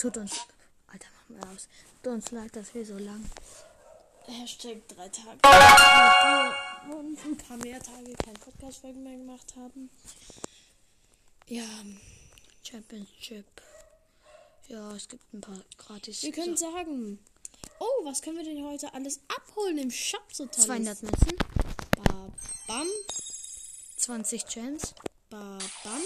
Tut uns. Alter, machen wir aus. Tut uns leid, dass wir so lang. Hashtag drei Tage. Und ein paar mehr Tage kein Podcast-Folgen mehr gemacht haben. Ja, Championship. Ja, es gibt ein paar gratis. wir können sagen. Oh, was können wir denn heute alles abholen im Shop so tolles? 200 Münzen, Ba, bam, 20 Gems ba, bam.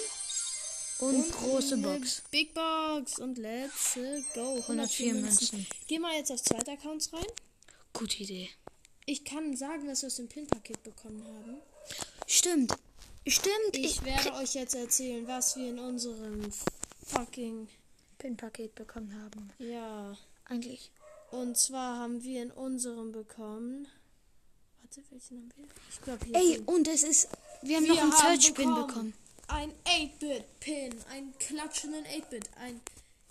Und, große eine Box. Big Box und let's go. 104 Münzen. Geh mal jetzt auf zweite Accounts rein. Gute Idee. Ich kann sagen, was wir aus dem Pin-Paket bekommen haben. Stimmt. Stimmt. Ich werde euch jetzt erzählen, was wir in unserem fucking. Pin-Paket bekommen haben. Ja. Eigentlich. Und zwar haben wir in unserem bekommen. Warte, welchen haben wir? Ich glaube hier. Ey, sind- und es ist. Wir haben Wir noch einen Search-Pin bekommen. Ein 8-Bit-Pin, einen klatschenden 8-Bit, einen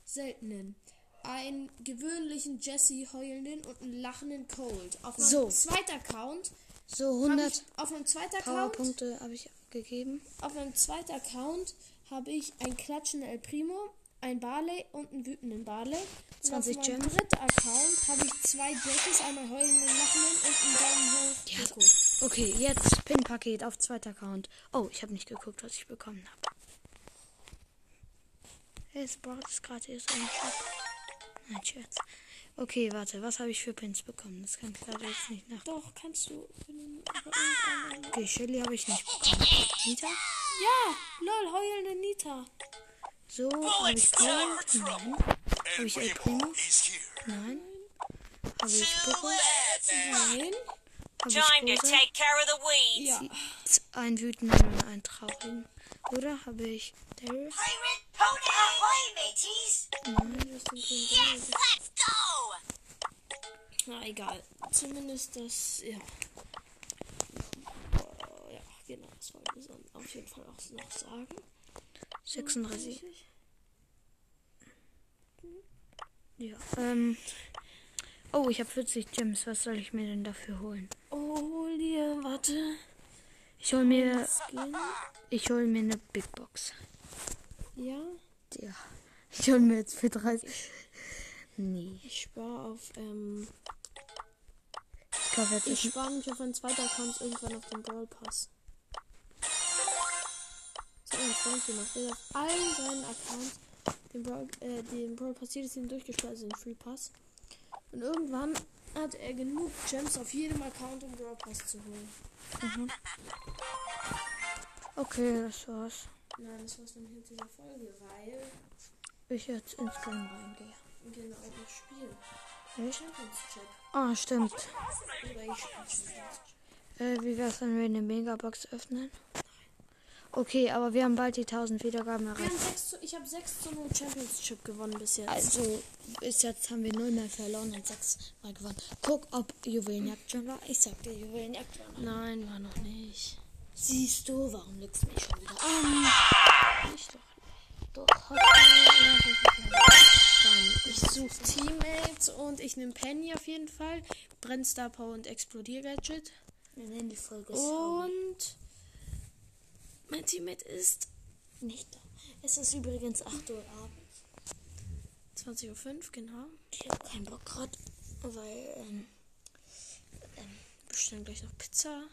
seltenen, einen gewöhnlichen Jesse heulenden und einen lachenden Cold. Auf meinem So. zweiten Account. So, hab 100 Ich, auf meinem zweiten Account. Powerpunkte habe ich gegeben. Auf meinem zweiten Account habe ich einen klatschenden El Primo, ein Barley und einen wütenden Barley. Und 20 auf meinem Gems. dritten Account habe ich zwei Jackies, einmal heulenden, lachenden und einen Daumen hoch. Ja. Okay, jetzt Pin-Paket auf zweiter Account. Oh, ich habe nicht geguckt, was ich bekommen habe. Es braucht es gerade erst einen Shop. Nein, Scherz. Okay, warte, was habe ich für Pins bekommen? Das kann ich leider jetzt nicht nach. Doch, kannst du. Okay, Shelly habe ich nicht bekommen. Nita? Ja, lol, heulende Nita. So, habe ich Paul? Nein. Habe ich El Primo? Nein. Habe ich Poco? Nein. Habe Time to take care of the weeds. Ja. Einen wütenden und einen traurigen. Oder habe ich Daryl? Pirate Pony ahoy, mateys! Yes, Let's go! Na egal. Zumindest das, ja. Ja, genau, das wollte ich auf jeden Fall auch noch sagen. 36. Ja. Ähm. Oh, ich habe 40 Gems. Was soll ich mir denn dafür holen? Oh, hol dir, warte. Ich hol mir. Ich hol mir eine Big Box. Ja, Ja. Ich hol mir jetzt für 30. Nee. ich spare auf, ähm, Ich ich spare mich auf einen zweiten Account irgendwann auf den Brawl Pass. Das mein Freund gemacht. Der hat auf allen seinen Accounts den Brawl, äh, den Brawl Pass jedes Jahr durchgespielt, also den Free Pass. Und irgendwann hat er genug Gems auf jedem Account, um Brawl Pass zu holen. Okay, das war's. Nein, das war's dann mit dieser Folge, weil Ich jetzt ins Game reingehe. genau noch spielen. Echt? Ah, stimmt. Äh, wie wär's, wenn wir eine Megabox öffnen? Okay, aber wir haben bald die 1000 Wiedergaben erreicht. haben 6 zu, ich habe 6 zu 0 Champions Chip gewonnen bis jetzt. Also, bis jetzt haben wir 0 mal verloren und 6 mal gewonnen. Guck, ob Juwelenjagd schon war. Ich sag dir, Juwelenjagd war noch. Nein, war noch nicht. Siehst du, warum lügst du mich schon wieder an? Ich doch. Doch, Dann, ich suche Teammates und ich nehme Penny auf jeden Fall. Brennstar Power und Explodier-Gadget. Wir nennen die Folge Und mein Teammate ist nicht da. Es ist übrigens 8 Uhr abends. 20.05 Uhr, genau. Ich habe keinen Bock gerade, weil, ähm, Bestellen gleich noch Pizza.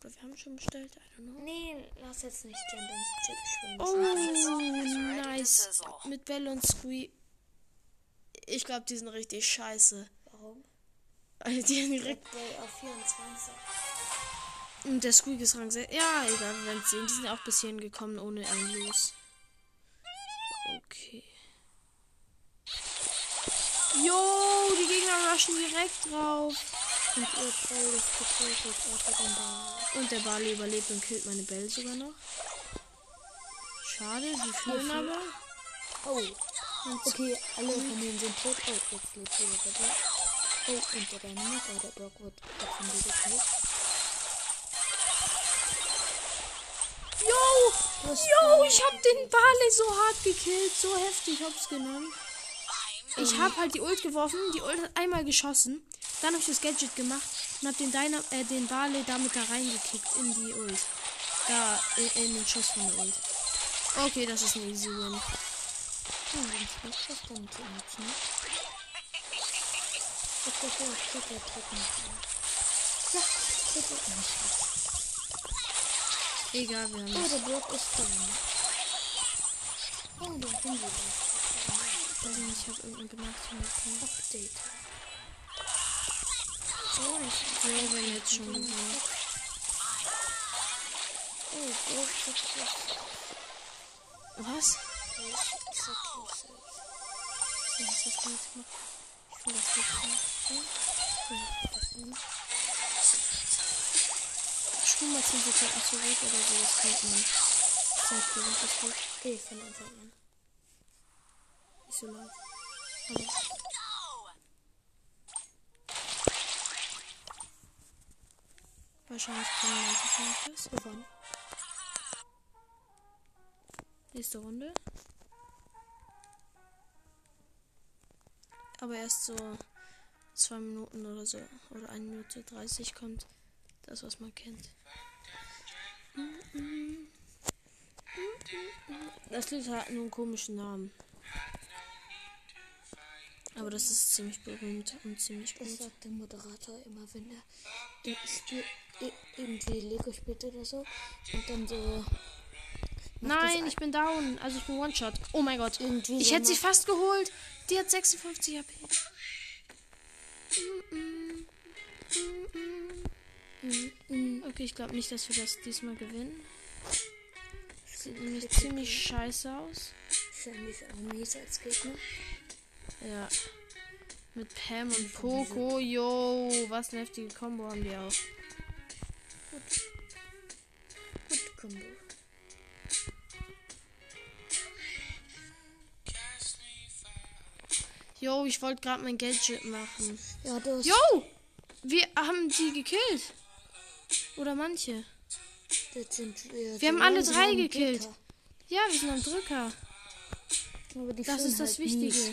Oder wir haben schon bestellt, I don't know. nee, lass jetzt nicht Champions Chip spielen. Oh, nice. Mit Bell und Squee. Ich glaube, die sind richtig scheiße. Warum? Also die haben direkt. Auf 24. Und der Squeak ist Rang 6. Ja, egal, wir werden sehen. Die sind auch bis hierhin gekommen ohne ein Los. Okay. Jo, die Gegner rushen direkt drauf. Und ihr Troll ist getötet, Ball. Und der Barley überlebt und killt meine Bell sogar noch. Schade, die fühlen aber. Oh. Okay, alle von denen sind tot. Oh, jetzt lebt der Brock. Oh, und der Dynamite, oh, der Brock wird von dir Jo, ich hab den Barley so hart gekillt. So heftig, hab's genommen. Ich hab halt die Ult geworfen. Die Ult hat einmal geschossen. Dann hab ich das Gadget gemacht und hab den, Dyna äh, den Barley damit da reingekickt in die Ult. Da, in, in den Schuss von der Ult. Okay, das ist ein easy win. Hm, wenn dann zu ne? Ich hoffe, ich krieg Ja, nicht. Egal, wir haben Oh, das. der Block ist drin. Oh, Hunde Ich weiß nicht, ich habe irgendeine Benachrichtigung bekommen. Update. Oh, ich wir haben jetzt schon gewonnen. Oh, Block ist Was? Was hast du jetzt gemacht? Ich finde das nicht Spul mal 10 Sekunden zurück oder so, das kennt man. Zeitspiel, ist gut? Okay, von Anfang an. Nicht so laut. Aber wahrscheinlich können manche von euch das. Gewonnen. Nächste Runde. Aber erst so zwei Minuten oder so. Oder 1 Minute 30 kommt das, was man kennt. Das Lied hat nur einen komischen Namen. Aber das ist ziemlich berühmt und ziemlich Das gut. sagt der Moderator immer, wenn er irgendwie Lego spielt oder so. Und dann so. Nein, das ich bin down. Also ich bin One-Shot. Oh mein Gott. Irgendwie Ich hätte sie fast geholt. Die hat 56 HP. Okay, ich glaube nicht, dass wir das diesmal gewinnen. Sieht nämlich ziemlich scheiße aus. Ist ja nicht auch mies als Gegner. Ja. Mit Pam und Poco. Yo, was eine heftige Combo haben die auch. Gut, Combo. Yo, ich wollte gerade mein Gadget machen. Ja, du hast. Yo! Wir haben die gekillt. Oder manche. Das sind, wir, Wir haben alle drei gekillt. Ja, wir sind am Drücker. Aber die Das ist das halt Wichtige. mies.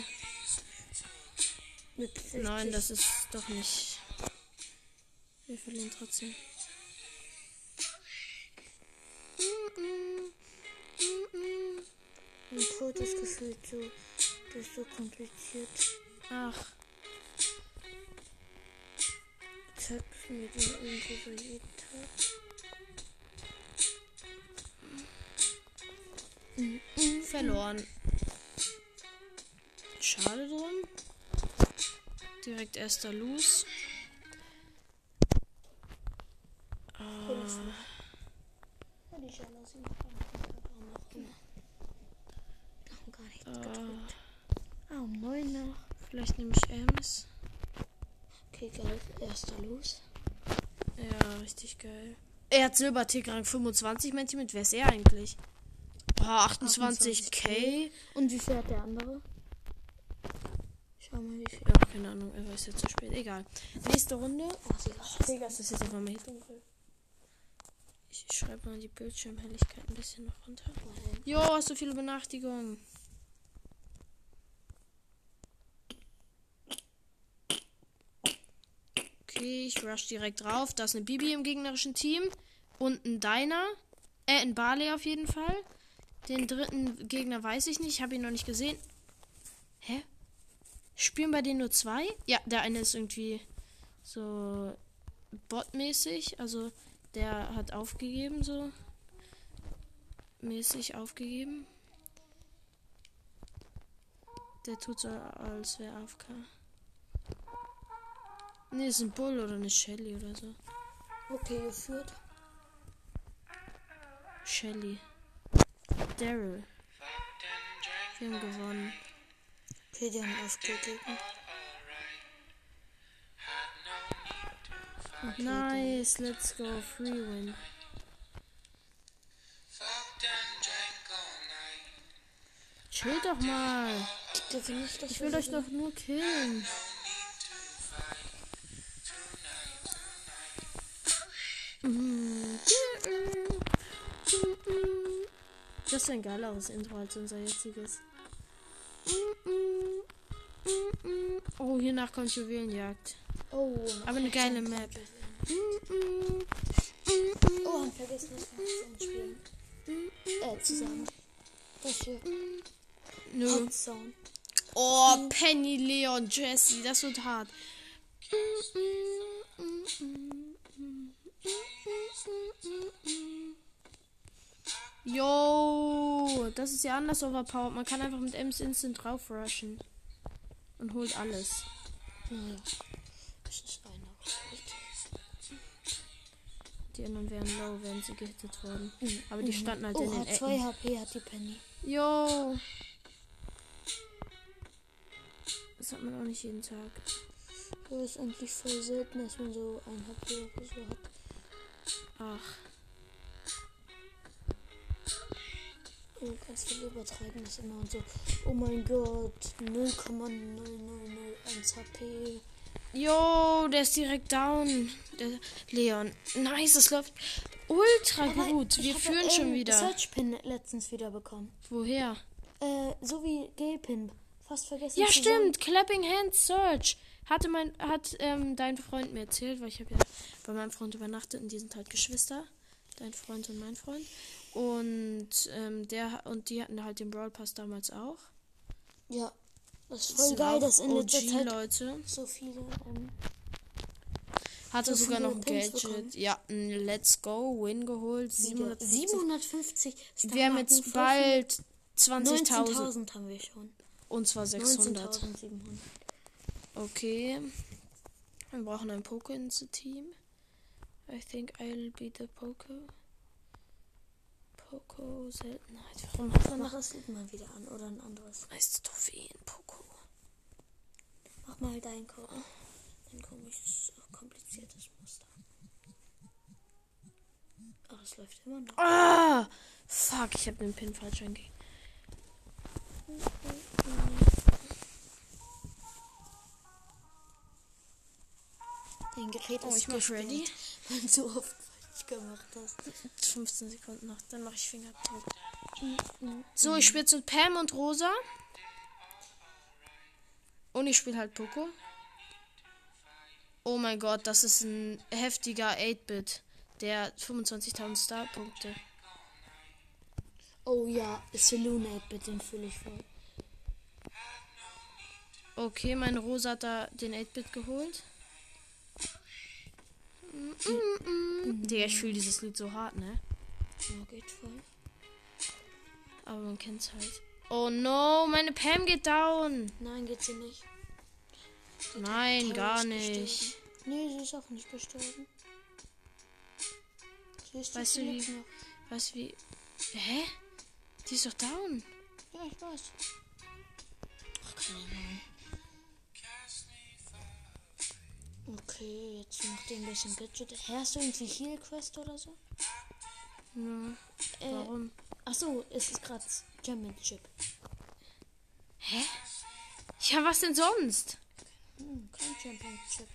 Mit 60. Nein, das ist doch nicht. Wir verlieren trotzdem. Mein Tod ist gefühlt so. Das ist so kompliziert. Ach, Zeigst mir den irgendwo so jeden Tag. verloren. Schade drum. Direkt erster Los. Ah, Ja, die Schelle aus dem Warum auch immer. Darum gar nichts gedrückt. Ah, um neun nach. vielleicht nehme ich Ems. Okay, geil. Erster los. Ja, richtig geil. Er hat Silbertick Rang 25 Männchen mit. Wer ist er eigentlich? Ah, 28k. Und wie viel hat der andere? Schau mal, wie viel. Ja, keine Ahnung, er weiß jetzt zu spät. Egal. Nächste Runde. Oh, Digga, ist das jetzt einfach mal hier dunkel? Ich schreibe mal die Bildschirmhelligkeit ein bisschen noch runter. Jo, hast du viele Benachrichtigungen? Okay, ich rush direkt drauf. Da ist eine Bibi im gegnerischen Team. Und ein Diner. Äh, ein Barley auf jeden Fall. Den dritten Gegner weiß ich nicht. Ich habe ihn noch nicht gesehen. Hä? Spielen bei denen nur zwei? Ja, der eine ist irgendwie so botmäßig. Also der hat aufgegeben so. Mäßig aufgegeben. Der tut so, als wäre AFK. Nee, ist ein Bull oder eine Shelly oder so. Okay, geführt. Shelly. Daryl. Wir haben gewonnen. Okay, die haben aufgegeben. Nice, let's go. Free win. Chill doch mal. Ich will euch doch nur killen. Das ist ein geileres Intro als unser jetziges. Oh, hiernach kommt Juwelenjagd. Oh, Aber eine geile Map. Oh, und vergessen das Fenster spielen. Äh, zusammen. Das hier. Nö. Oh, Penny, Leon, Jesse, das wird hart. Yo, das ist ja anders overpowered. Man kann einfach mit Ems Instant drauf rushen. Und holt alles. Ja. Die anderen wären low, wenn sie gehittet wurden. Aber die standen halt Oh, in den hat 2 Ecken. HP hat die Penny. Yo. Das hat man auch nicht jeden Tag. Das ist eigentlich voll selten, dass man so ein HP oder so hat. Ach. Ganz viel übertreiben das immer und so. Oh mein Gott, 0,0001 HP. Jo, der ist direkt down. Der Leon. Nice, es läuft ultra Aber gut. Wir führen schon wieder. Search Pin letztens wieder bekommen. Woher? Äh, so wie G-Pin. Fast vergessen. Ja, stimmt. Clapping Hands Search. Hatte mein, hat ähm, dein Freund mir erzählt, weil ich habe ja bei meinem Freund übernachtet und die sind halt Geschwister. Dein Freund und mein Freund. Und ähm, der und die hatten halt den Brawl Pass damals auch. Ja. Das ist Das voll sind geil, dass in letzter Zeit Leute. so viele. Ähm, Hatte so sogar noch ein Pins Gadget. bekommen. Ja, ein Let's Go Win geholt. 750. 750. Wir haben jetzt bald 20.000. 19.000 haben wir schon. Und zwar 600. 19.700. Okay. Wir brauchen ein Poker in the team. I think I'll be the Poker. Poco Seltenheit. Warum hat man das Lied mal wieder an oder ein anderes. meiste Trophäen? Poco. Mach mal dein, Ko dein komisches, kompliziertes Muster. Ach, es läuft immer noch. Ah! Fuck, ich habe den Pin falsch eingegeben. Dein Gerät Oh, ist ich mach ready. Du so oft falsch gemacht hast. 15 Sekunden noch, dann mache ich Fingerabdruck. So, ich spiele jetzt mit Pam und Rosa. Und ich spiele halt Poco. Oh mein Gott, das ist ein heftiger 8-Bit. Der 25.000 Starpunkte. Oh ja, Selunate, bitte, den fühle ich voll. Okay, meine Rosa hat da den 8-Bit geholt. Mm, mm, mm. Digga, ich fühle dieses Lied so hart, ne? Ja, geht voll. Aber man kennt's halt. Oh no, meine Pam geht down. Nein, geht sie nicht. Nein, Tower gar nicht. gestorben. Nee, sie ist auch nicht gestorben. Sie ist Weißt du, wie- noch. Was wie. Hä? Die ist doch down. Ja, ich weiß. Ach, keine Ahnung. Okay, jetzt macht ihr ein bisschen Gadget. Hast du irgendwie Heal Quest oder so? Ja, Äh, warum? Achso, es ist gerade Championship. Hä? Ja, was denn sonst? Hm, kein Championship.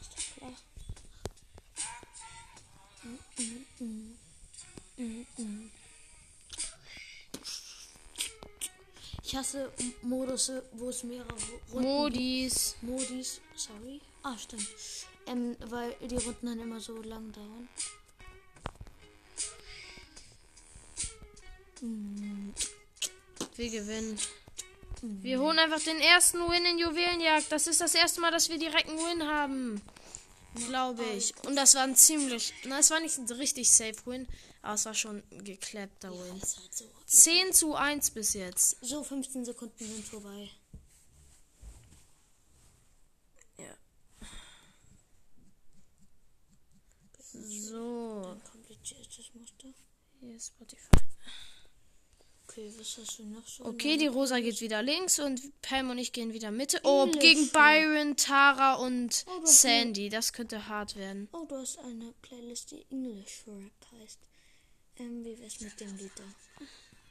Ist doch klar. Mm, mm, mm. Ich hasse Modus, wo es mehrere Runden Modis. Modis, sorry. Ah, stimmt. Ähm, weil die Runden dann immer so lang dauern. Wir gewinnen. Wir holen einfach den ersten Win in Juwelenjagd. Das ist das erste Mal, dass wir direkt einen Win haben. Glaube ich. Und das war ein ziemlich. Na, es war nicht ein richtig safe Win, aber es war schon ein geklappter Win. Das ist halt so. 10 zu 1 bis jetzt. So, 15 Sekunden sind vorbei. Ja. So. Ein kompliziertes Muster. Hier ist Spotify. Okay, was hast du noch so? Okay, die Rosa geht wieder links und Pam und ich gehen wieder Mitte. Oh, Englisch. gegen Byron, Tara und Oh, Sandy. Das könnte hart werden. Oh, du hast eine Playlist, die English Rap heißt. Ähm, wie wär's mit dem Lied da?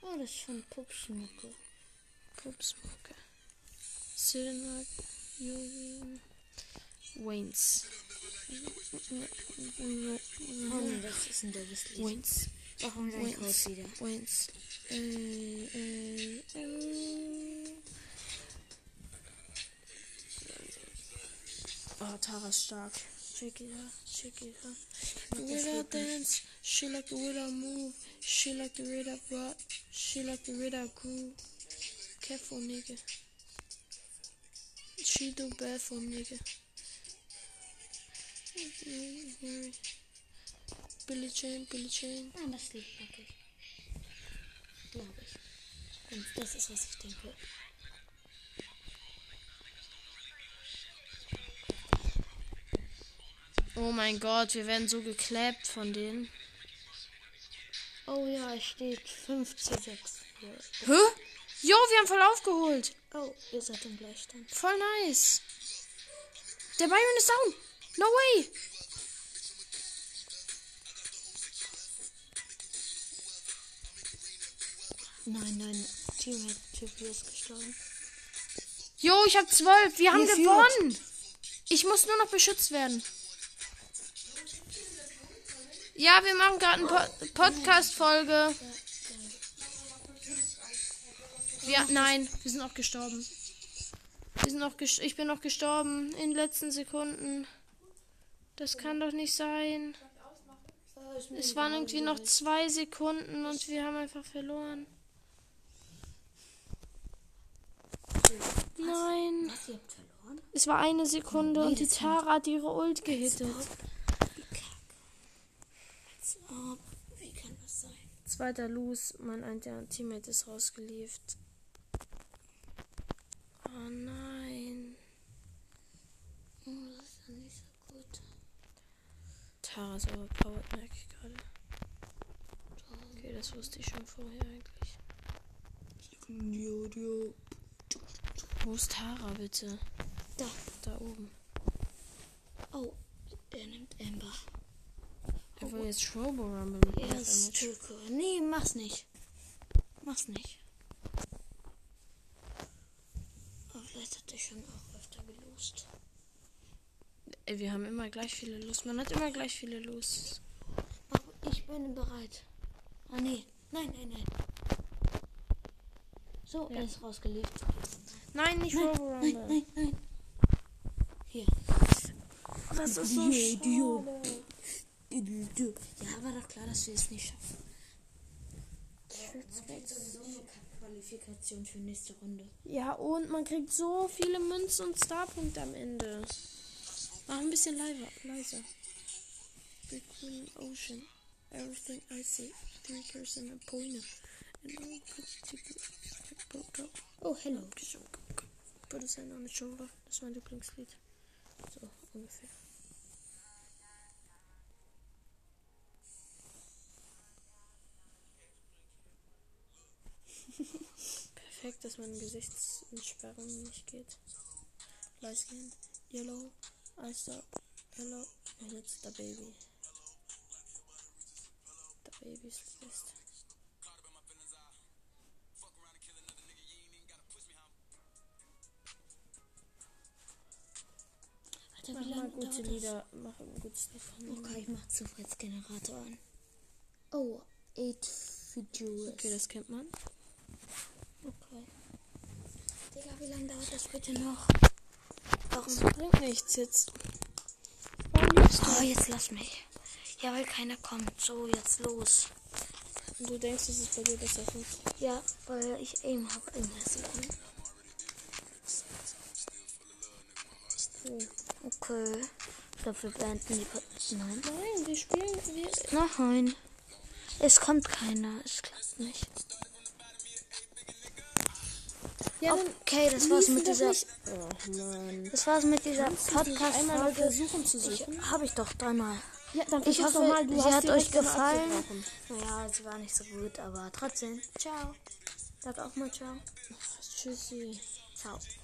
Oh, das ist von Pupsmucke. Pupsmucke. Silver. Waynes. Oh nee, das ist ein doofes Lied. Waynes. Einen Waynes. Waynes. Äh, äh, äh. Oh, Tara ist stark. Check it out, check it out. I dance, she like the I move, she like the I rock, she like the I groove. Careful, nigga. She do bad for nigga. Billy Jane, Billy Jane. Nein, das Lied mag ich. Glaube ich. Und das ist, was ich denke. Oh mein Gott, wir werden so gekläppt von denen. Oh ja, es steht 5 zu 6. Hier. Hä? Jo, wir haben voll aufgeholt. Oh, ihr seid im Gleichstand. Voll nice. Der Byron ist down. No way. Nein, nein, Teammate Typ ist gestorben. Jo, ich hab zwölf. Wir haben führt. gewonnen. Ich muss nur noch beschützt werden. Ja, wir machen gerade eine po Podcast-Folge. Wir, nein, wir sind auch gestorben. Wir sind ges ich bin noch gestorben in den letzten Sekunden. Das kann doch nicht sein. Es waren irgendwie noch zwei Sekunden und wir haben einfach verloren. Nein. Es war eine Sekunde und die Tara hat ihre Ult gehittet. Zweiter Lose, mein ein Teammate ist rausgelieft. Oh nein. Oh, das ist ja nicht so gut. Tara ist overpowered, merke ich gerade. Okay, das wusste ich schon vorher eigentlich. Wo ist Tara bitte? Da. Da oben. Oh, er nimmt Amber. Er will jetzt Robo Rumble Er ist Damage. Türke. Nee, mach's nicht. Mach's nicht. Aber vielleicht hat er schon auch öfter gelost. Ey, wir haben immer gleich viele Lust. Man hat immer gleich viele Lust. Ich bin bereit. Ah, nee. Nein, nein, nein. So, Ja. er ist rausgelegt. Nein, nicht Nein, Robo nein, Rumble. nein, nein. Hier. Das ist so schade. Ja, war doch klar, dass wir es nicht schaffen. Qualifikation für nächste Runde. Ja, und man kriegt so viele Münzen und Starpunkte am Ende. Mach ein bisschen leiser. leiser. Big Green Ocean. Everything I see. Three curse and a pointer. And all pretty Oh, hello. Put his hand on the shoulder. Das ist mein Lieblingslied. So, ungefähr. Perfekt, dass meine Gesichtsentsperrung nicht geht. Skin, yellow, Stop, yellow, and it's the baby. The baby is the best. Alter, Mach mal gute das? Lieder, mach ein gutes Lied von. Okay, ich mach Zufallsgenerator an. Oh, 8 Videos. Okay, das kennt man. Okay. Digga, wie lange dauert das bitte noch? Das bringt nichts jetzt. Warum Oh, jetzt lass mich. Ja, weil keiner kommt. So, jetzt los. du? Du denkst, es bei dir besser funktioniert. Ja, weil ich Aim habe im Restaurant. Okay. Ich glaube, wir beenden die... Pod- Nein. Nein, wir spielen. Wir, Nein. Es kommt keiner. Es klappt nicht. Ja, Okay, das war's mit dieser... Oh Mann. Das war's mit dieser Podcast-Folge. versuchen zu suchen? Habe ich doch dreimal. Ja, dann Ich hoffe, mal. Sie hat euch gefallen. Naja, sie war nicht so gut, aber trotzdem. Ciao. Sag auch mal ciao. Tschüssi. Ciao.